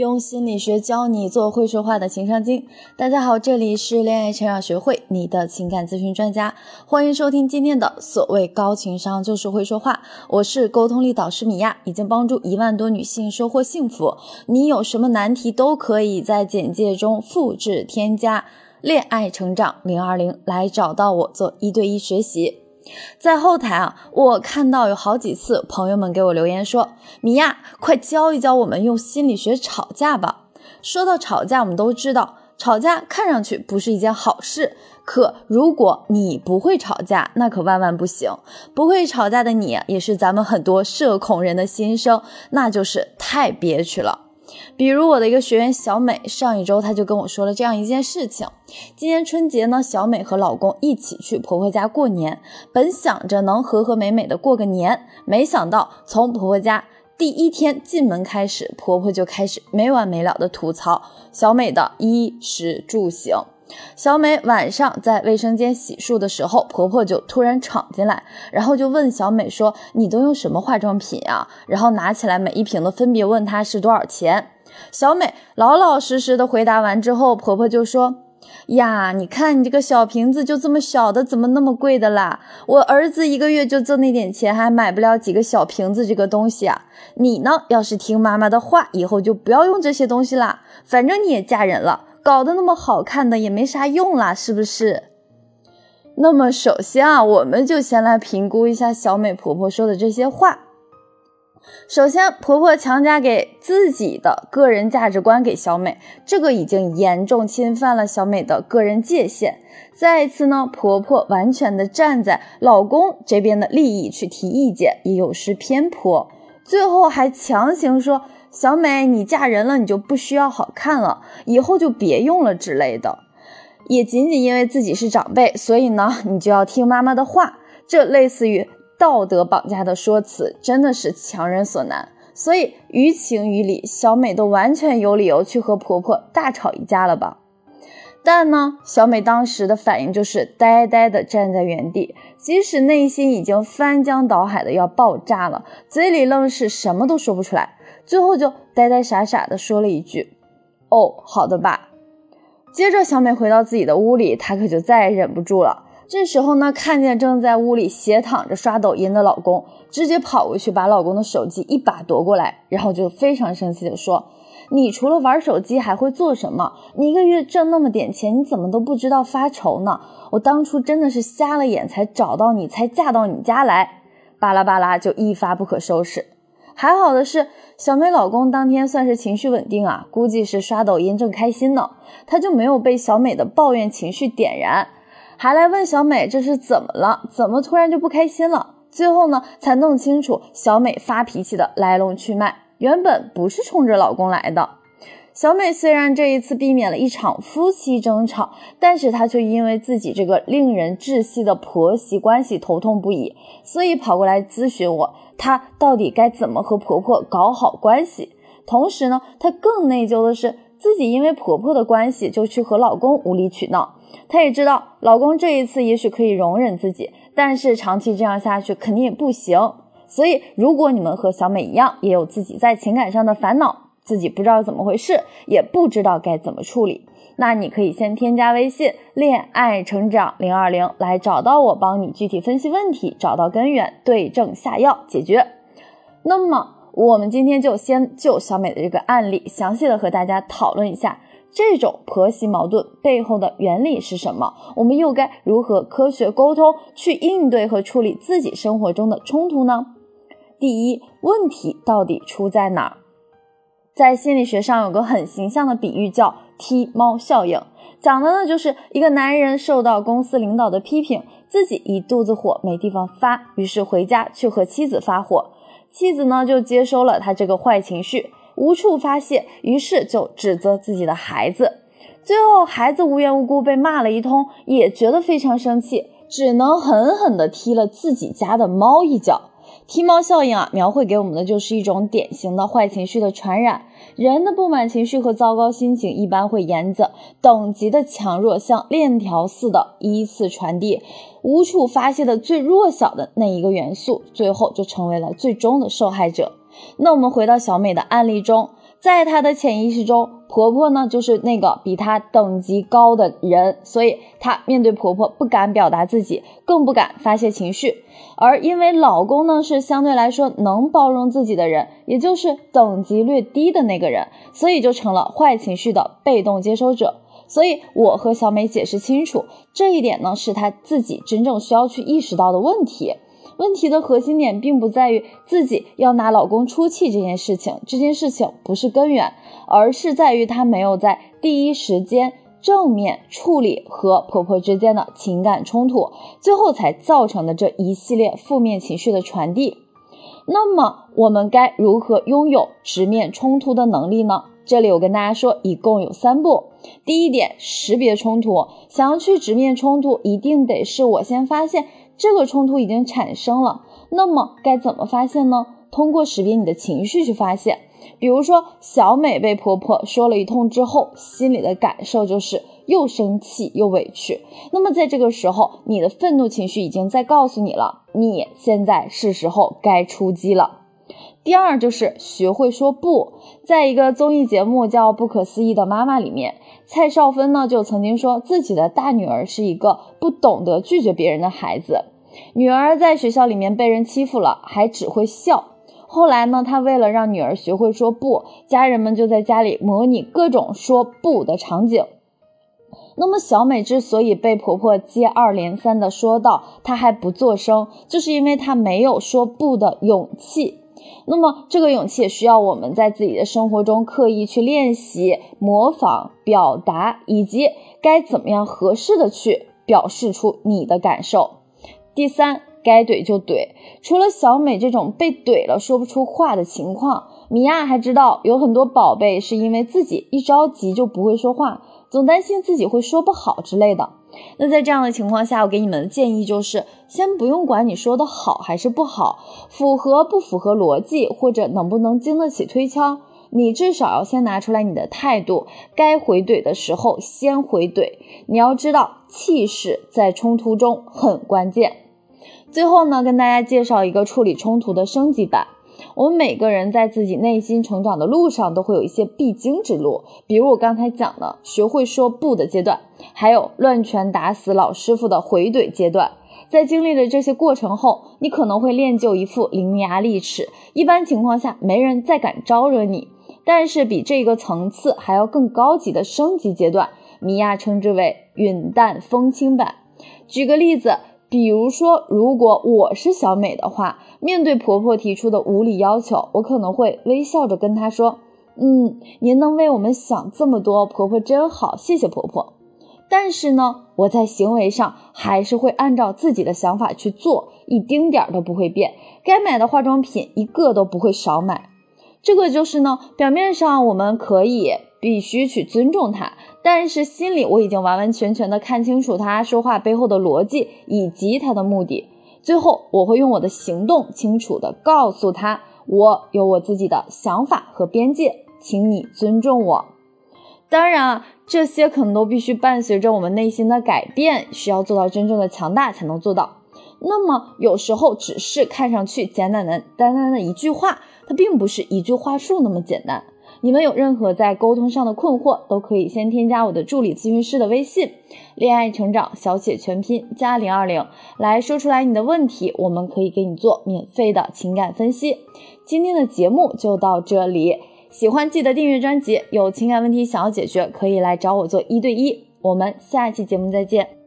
用心理学教你做会说话的情商精。大家好，这里是恋爱成长学会，你的情感咨询专家，欢迎收听今天的所谓高情商就是会说话。我是沟通力导师米娅，已经帮助一万多女性收获幸福。你有什么难题都可以在简介中复制添加“恋爱成长零二零”来找到我做一对一学习。在后台啊，我看到有好几次朋友们给我留言说：“米娅，快教一教我们用心理学吵架吧。”说到吵架，我们都知道，吵架看上去不是一件好事。可如果你不会吵架，那可万万不行。不会吵架的你，也是咱们很多社恐人的心声，那就是太憋屈了。比如我的一个学员小美，上一周她就跟我说了这样一件事情：今年春节呢，小美和老公一起去婆婆家过年，本想着能和和美美的过个年，没想到从婆婆家第一天进门开始，婆婆就开始没完没了的吐槽小美的衣食住行。小美晚上在卫生间洗漱的时候，婆婆就突然闯进来，然后就问小美说：“你都用什么化妆品呀？”然后拿起来每一瓶的分别问她是多少钱。小美老老实实的回答完之后，婆婆就说：“呀，你看你这个小瓶子就这么小的，怎么那么贵的啦？我儿子一个月就挣那点钱，还买不了几个小瓶子这个东西啊！你呢，要是听妈妈的话，以后就不要用这些东西啦。反正你也嫁人了。”搞得那么好看的也没啥用啦，是不是？那么首先啊，我们就先来评估一下小美婆婆说的这些话。首先，婆婆强加给自己的个人价值观给小美，这个已经严重侵犯了小美的个人界限。再一次呢，婆婆完全的站在老公这边的利益去提意见，也有失偏颇。最后还强行说。小美，你嫁人了，你就不需要好看了，以后就别用了之类的。也仅仅因为自己是长辈，所以呢，你就要听妈妈的话。这类似于道德绑架的说辞，真的是强人所难。所以于情于理，小美都完全有理由去和婆婆大吵一架了吧？但呢，小美当时的反应就是呆呆的站在原地，即使内心已经翻江倒海的要爆炸了，嘴里愣是什么都说不出来。最后就呆呆傻傻的说了一句：“哦，好的吧。”接着小美回到自己的屋里，她可就再也忍不住了。这时候呢，看见正在屋里斜躺着刷抖音的老公，直接跑过去把老公的手机一把夺过来，然后就非常生气的说：“你除了玩手机还会做什么？你一个月挣那么点钱，你怎么都不知道发愁呢？我当初真的是瞎了眼才找到你，才嫁到你家来。”巴拉巴拉就一发不可收拾。还好的是，小美老公当天算是情绪稳定啊，估计是刷抖音正开心呢，他就没有被小美的抱怨情绪点燃，还来问小美这是怎么了，怎么突然就不开心了？最后呢，才弄清楚小美发脾气的来龙去脉，原本不是冲着老公来的。小美虽然这一次避免了一场夫妻争吵，但是她却因为自己这个令人窒息的婆媳关系头痛不已，所以跑过来咨询我，她到底该怎么和婆婆搞好关系。同时呢，她更内疚的是自己因为婆婆的关系就去和老公无理取闹。她也知道老公这一次也许可以容忍自己，但是长期这样下去肯定也不行。所以，如果你们和小美一样，也有自己在情感上的烦恼。自己不知道怎么回事，也不知道该怎么处理，那你可以先添加微信“恋爱成长零二零”来找到我，帮你具体分析问题，找到根源，对症下药解决。那么我们今天就先就小美的这个案例，详细的和大家讨论一下，这种婆媳矛盾背后的原理是什么？我们又该如何科学沟通去应对和处理自己生活中的冲突呢？第一，问题到底出在哪儿？在心理学上有个很形象的比喻，叫踢猫效应，讲的呢就是一个男人受到公司领导的批评，自己一肚子火没地方发，于是回家去和妻子发火，妻子呢就接收了他这个坏情绪，无处发泄，于是就指责自己的孩子，最后孩子无缘无故被骂了一通，也觉得非常生气，只能狠狠地踢了自己家的猫一脚。踢猫效应啊，描绘给我们的就是一种典型的坏情绪的传染。人的不满情绪和糟糕心情一般会沿着等级的强弱，像链条似的依次传递，无处发泄的最弱小的那一个元素，最后就成为了最终的受害者。那我们回到小美的案例中，在她的潜意识中，婆婆呢就是那个比她等级高的人，所以她面对婆婆不敢表达自己，更不敢发泄情绪。而因为老公呢是相对来说能包容自己的人，也就是等级略低的那个人，所以就成了坏情绪的被动接收者。所以我和小美解释清楚这一点呢，是她自己真正需要去意识到的问题。问题的核心点并不在于自己要拿老公出气这件事情，这件事情不是根源，而是在于她没有在第一时间正面处理和婆婆之间的情感冲突，最后才造成的这一系列负面情绪的传递。那么我们该如何拥有直面冲突的能力呢？这里我跟大家说，一共有三步。第一点，识别冲突。想要去直面冲突，一定得是我先发现。这个冲突已经产生了，那么该怎么发现呢？通过识别你的情绪去发现。比如说，小美被婆婆说了一通之后，心里的感受就是又生气又委屈。那么在这个时候，你的愤怒情绪已经在告诉你了，你现在是时候该出击了。第二就是学会说不。在一个综艺节目叫《不可思议的妈妈》里面，蔡少芬呢就曾经说自己的大女儿是一个不懂得拒绝别人的孩子。女儿在学校里面被人欺负了，还只会笑。后来呢，她为了让女儿学会说不，家人们就在家里模拟各种说不的场景。那么小美之所以被婆婆接二连三的说到，她还不作声，就是因为她没有说不的勇气。那么这个勇气也需要我们在自己的生活中刻意去练习、模仿、表达，以及该怎么样合适的去表示出你的感受。第三，该怼就怼。除了小美这种被怼了说不出话的情况，米娅还知道有很多宝贝是因为自己一着急就不会说话，总担心自己会说不好之类的。那在这样的情况下，我给你们的建议就是，先不用管你说的好还是不好，符合不符合逻辑，或者能不能经得起推敲，你至少要先拿出来你的态度。该回怼的时候先回怼。你要知道，气势在冲突中很关键。最后呢，跟大家介绍一个处理冲突的升级版。我们每个人在自己内心成长的路上，都会有一些必经之路，比如我刚才讲的学会说不的阶段，还有乱拳打死老师傅的回怼阶段。在经历了这些过程后，你可能会练就一副伶牙俐齿，一般情况下没人再敢招惹你。但是比这个层次还要更高级的升级阶段，米娅称之为云淡风轻版。举个例子。比如说，如果我是小美的话，面对婆婆提出的无理要求，我可能会微笑着跟她说：“嗯，您能为我们想这么多，婆婆真好，谢谢婆婆。”但是呢，我在行为上还是会按照自己的想法去做，一丁点儿都不会变。该买的化妆品一个都不会少买。这个就是呢，表面上我们可以。必须去尊重他，但是心里我已经完完全全的看清楚他说话背后的逻辑以及他的目的。最后，我会用我的行动清楚的告诉他，我有我自己的想法和边界，请你尊重我。当然啊，这些可能都必须伴随着我们内心的改变，需要做到真正的强大才能做到。那么，有时候只是看上去简简单单的一句话，它并不是一句话术那么简单。你们有任何在沟通上的困惑，都可以先添加我的助理咨询师的微信“恋爱成长小写全拼加零二零”，来说出来你的问题，我们可以给你做免费的情感分析。今天的节目就到这里，喜欢记得订阅专辑，有情感问题想要解决，可以来找我做一对一。我们下期节目再见。